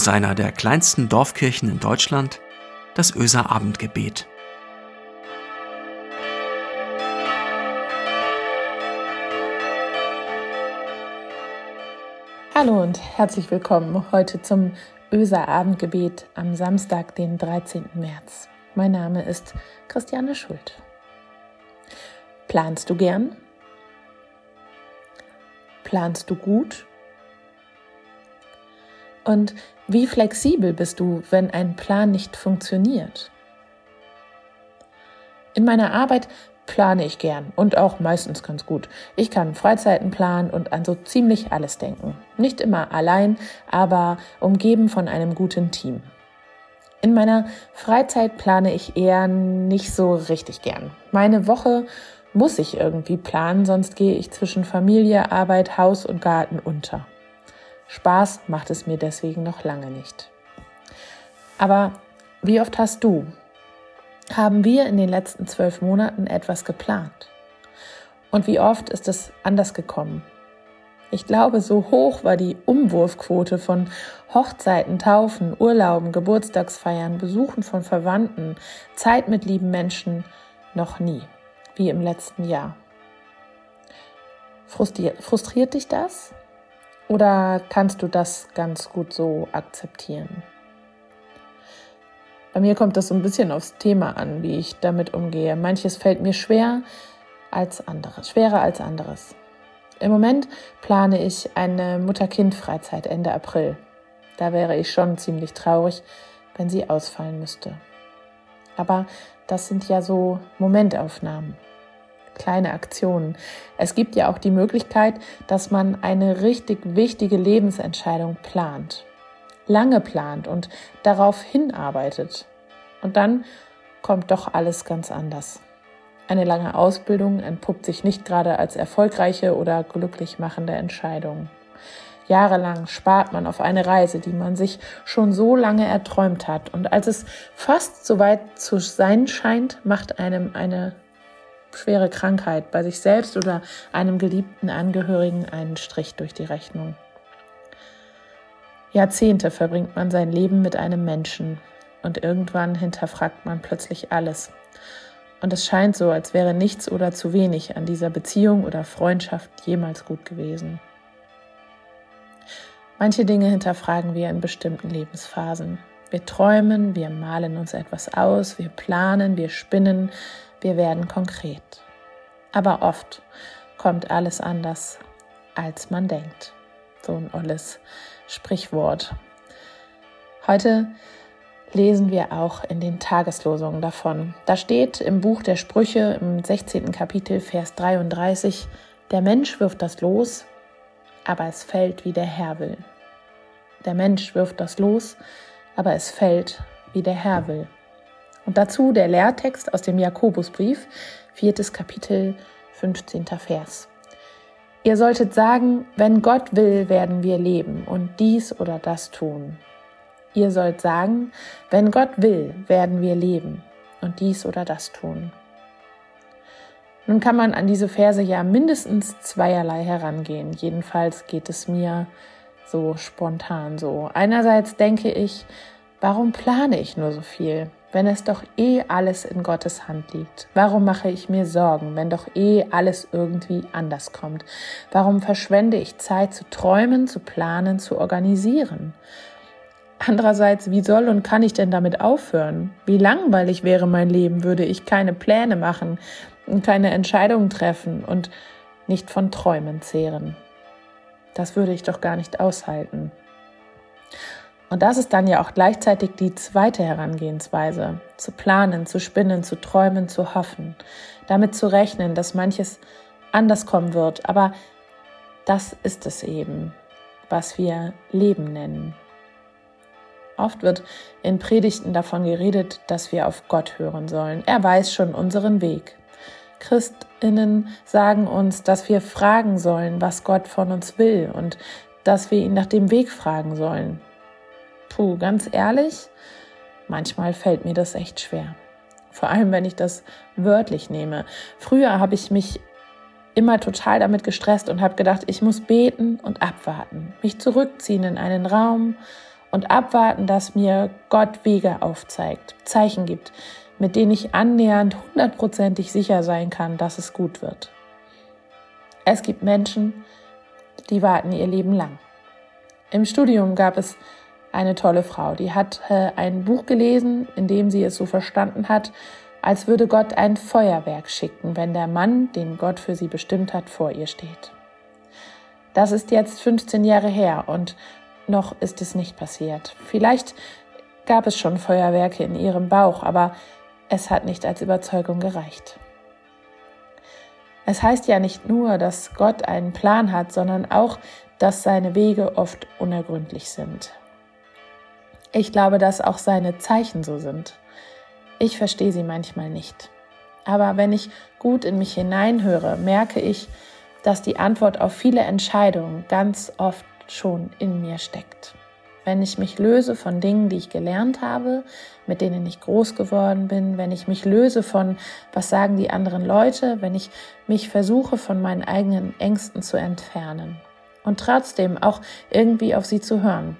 aus einer der kleinsten Dorfkirchen in Deutschland, das Öser Abendgebet. Hallo und herzlich willkommen heute zum Öser Abendgebet am Samstag, den 13. März. Mein Name ist Christiane Schuld. Planst du gern? Planst du gut? Und wie flexibel bist du, wenn ein Plan nicht funktioniert? In meiner Arbeit plane ich gern und auch meistens ganz gut. Ich kann Freizeiten planen und an so ziemlich alles denken. Nicht immer allein, aber umgeben von einem guten Team. In meiner Freizeit plane ich eher nicht so richtig gern. Meine Woche muss ich irgendwie planen, sonst gehe ich zwischen Familie, Arbeit, Haus und Garten unter. Spaß macht es mir deswegen noch lange nicht. Aber wie oft hast du, haben wir in den letzten zwölf Monaten etwas geplant? Und wie oft ist es anders gekommen? Ich glaube, so hoch war die Umwurfquote von Hochzeiten, Taufen, Urlauben, Geburtstagsfeiern, Besuchen von Verwandten, Zeit mit lieben Menschen noch nie, wie im letzten Jahr. Frustriert, frustriert dich das? Oder kannst du das ganz gut so akzeptieren? Bei mir kommt das so ein bisschen aufs Thema an, wie ich damit umgehe. Manches fällt mir schwer als anderes, schwerer als anderes. Im Moment plane ich eine Mutter-Kind-Freizeit Ende April. Da wäre ich schon ziemlich traurig, wenn sie ausfallen müsste. Aber das sind ja so Momentaufnahmen kleine Aktionen. Es gibt ja auch die Möglichkeit, dass man eine richtig wichtige Lebensentscheidung plant, lange plant und darauf hinarbeitet. Und dann kommt doch alles ganz anders. Eine lange Ausbildung entpuppt sich nicht gerade als erfolgreiche oder glücklich machende Entscheidung. Jahrelang spart man auf eine Reise, die man sich schon so lange erträumt hat. Und als es fast so weit zu sein scheint, macht einem eine schwere Krankheit bei sich selbst oder einem geliebten Angehörigen einen Strich durch die Rechnung. Jahrzehnte verbringt man sein Leben mit einem Menschen und irgendwann hinterfragt man plötzlich alles. Und es scheint so, als wäre nichts oder zu wenig an dieser Beziehung oder Freundschaft jemals gut gewesen. Manche Dinge hinterfragen wir in bestimmten Lebensphasen. Wir träumen, wir malen uns etwas aus, wir planen, wir spinnen, wir werden konkret. Aber oft kommt alles anders, als man denkt. So ein olles Sprichwort. Heute lesen wir auch in den Tageslosungen davon. Da steht im Buch der Sprüche im 16. Kapitel, Vers 33, der Mensch wirft das Los, aber es fällt, wie der Herr will. Der Mensch wirft das Los, aber es fällt, wie der Herr will. Und dazu der Lehrtext aus dem Jakobusbrief, viertes Kapitel, 15. Vers. Ihr solltet sagen, wenn Gott will, werden wir leben und dies oder das tun. Ihr sollt sagen, wenn Gott will, werden wir leben und dies oder das tun. Nun kann man an diese Verse ja mindestens zweierlei herangehen. Jedenfalls geht es mir so spontan so. Einerseits denke ich, warum plane ich nur so viel? Wenn es doch eh alles in Gottes Hand liegt? Warum mache ich mir Sorgen, wenn doch eh alles irgendwie anders kommt? Warum verschwende ich Zeit zu träumen, zu planen, zu organisieren? Andererseits, wie soll und kann ich denn damit aufhören? Wie langweilig wäre mein Leben, würde ich keine Pläne machen und keine Entscheidungen treffen und nicht von Träumen zehren? Das würde ich doch gar nicht aushalten. Und das ist dann ja auch gleichzeitig die zweite Herangehensweise, zu planen, zu spinnen, zu träumen, zu hoffen, damit zu rechnen, dass manches anders kommen wird. Aber das ist es eben, was wir Leben nennen. Oft wird in Predigten davon geredet, dass wir auf Gott hören sollen. Er weiß schon unseren Weg. Christinnen sagen uns, dass wir fragen sollen, was Gott von uns will und dass wir ihn nach dem Weg fragen sollen. Puh, ganz ehrlich, manchmal fällt mir das echt schwer. Vor allem, wenn ich das wörtlich nehme. Früher habe ich mich immer total damit gestresst und habe gedacht, ich muss beten und abwarten, mich zurückziehen in einen Raum und abwarten, dass mir Gott Wege aufzeigt, Zeichen gibt, mit denen ich annähernd hundertprozentig sicher sein kann, dass es gut wird. Es gibt Menschen, die warten ihr Leben lang. Im Studium gab es eine tolle Frau, die hat äh, ein Buch gelesen, in dem sie es so verstanden hat, als würde Gott ein Feuerwerk schicken, wenn der Mann, den Gott für sie bestimmt hat, vor ihr steht. Das ist jetzt 15 Jahre her und noch ist es nicht passiert. Vielleicht gab es schon Feuerwerke in ihrem Bauch, aber es hat nicht als Überzeugung gereicht. Es heißt ja nicht nur, dass Gott einen Plan hat, sondern auch, dass seine Wege oft unergründlich sind. Ich glaube, dass auch seine Zeichen so sind. Ich verstehe sie manchmal nicht. Aber wenn ich gut in mich hineinhöre, merke ich, dass die Antwort auf viele Entscheidungen ganz oft schon in mir steckt. Wenn ich mich löse von Dingen, die ich gelernt habe, mit denen ich groß geworden bin, wenn ich mich löse von, was sagen die anderen Leute, wenn ich mich versuche, von meinen eigenen Ängsten zu entfernen und trotzdem auch irgendwie auf sie zu hören.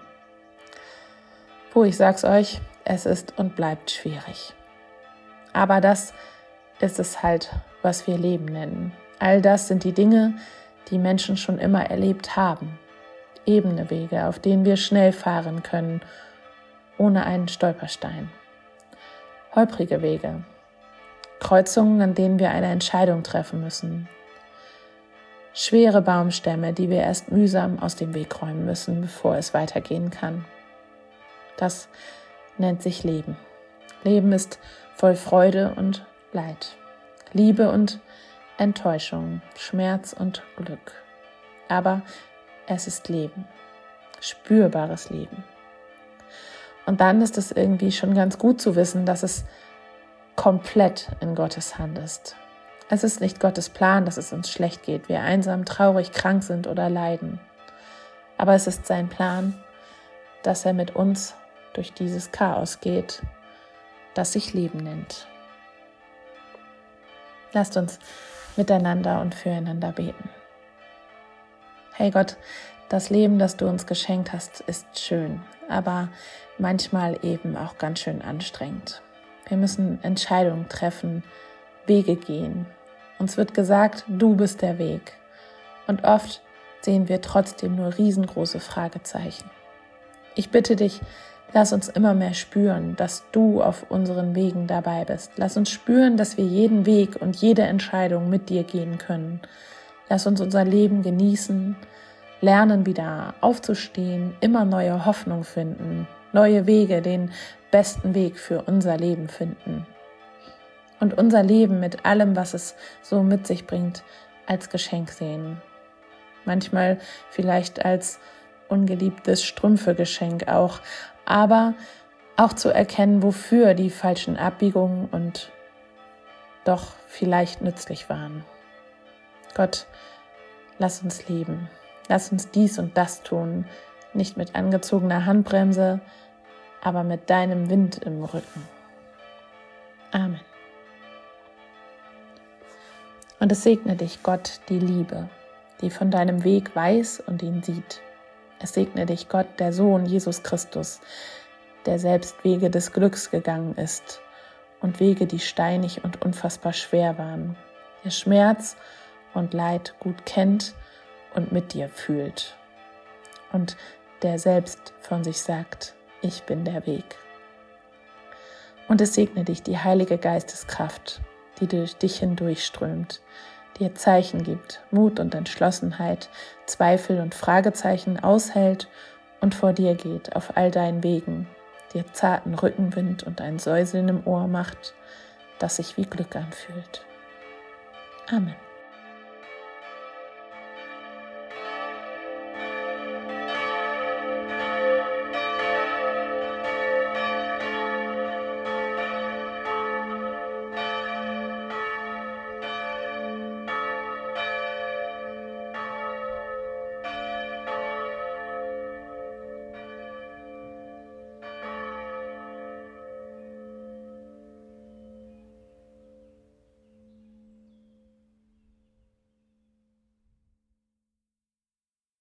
Puh, ich sag's euch, es ist und bleibt schwierig. Aber das ist es halt, was wir Leben nennen. All das sind die Dinge, die Menschen schon immer erlebt haben. Ebene Wege, auf denen wir schnell fahren können, ohne einen Stolperstein. Holprige Wege, Kreuzungen, an denen wir eine Entscheidung treffen müssen. Schwere Baumstämme, die wir erst mühsam aus dem Weg räumen müssen, bevor es weitergehen kann. Das nennt sich Leben. Leben ist voll Freude und Leid, Liebe und Enttäuschung, Schmerz und Glück. Aber es ist Leben, spürbares Leben. Und dann ist es irgendwie schon ganz gut zu wissen, dass es komplett in Gottes Hand ist. Es ist nicht Gottes Plan, dass es uns schlecht geht, wir einsam, traurig, krank sind oder leiden. Aber es ist sein Plan, dass er mit uns durch dieses Chaos geht das sich Leben nennt. Lasst uns miteinander und füreinander beten. Hey Gott, das Leben, das du uns geschenkt hast, ist schön, aber manchmal eben auch ganz schön anstrengend. Wir müssen Entscheidungen treffen, Wege gehen. Uns wird gesagt, du bist der Weg. Und oft sehen wir trotzdem nur riesengroße Fragezeichen. Ich bitte dich, Lass uns immer mehr spüren, dass du auf unseren Wegen dabei bist. Lass uns spüren, dass wir jeden Weg und jede Entscheidung mit dir gehen können. Lass uns unser Leben genießen, lernen wieder aufzustehen, immer neue Hoffnung finden, neue Wege, den besten Weg für unser Leben finden. Und unser Leben mit allem, was es so mit sich bringt, als Geschenk sehen. Manchmal vielleicht als ungeliebtes Strümpfegeschenk auch, aber auch zu erkennen, wofür die falschen Abbiegungen und doch vielleicht nützlich waren. Gott, lass uns leben. Lass uns dies und das tun, nicht mit angezogener Handbremse, aber mit deinem Wind im Rücken. Amen. Und es segne dich, Gott, die Liebe, die von deinem Weg weiß und ihn sieht es segne dich Gott, der Sohn Jesus Christus, der selbst Wege des Glücks gegangen ist und Wege, die steinig und unfassbar schwer waren, der Schmerz und Leid gut kennt und mit dir fühlt und der selbst von sich sagt, ich bin der Weg. Und es segne dich die heilige Geisteskraft, die durch dich hindurchströmt, dir Zeichen gibt, Mut und Entschlossenheit, Zweifel und Fragezeichen aushält und vor dir geht auf all deinen Wegen, dir zarten Rückenwind und ein Säuseln im Ohr macht, das sich wie Glück anfühlt. Amen.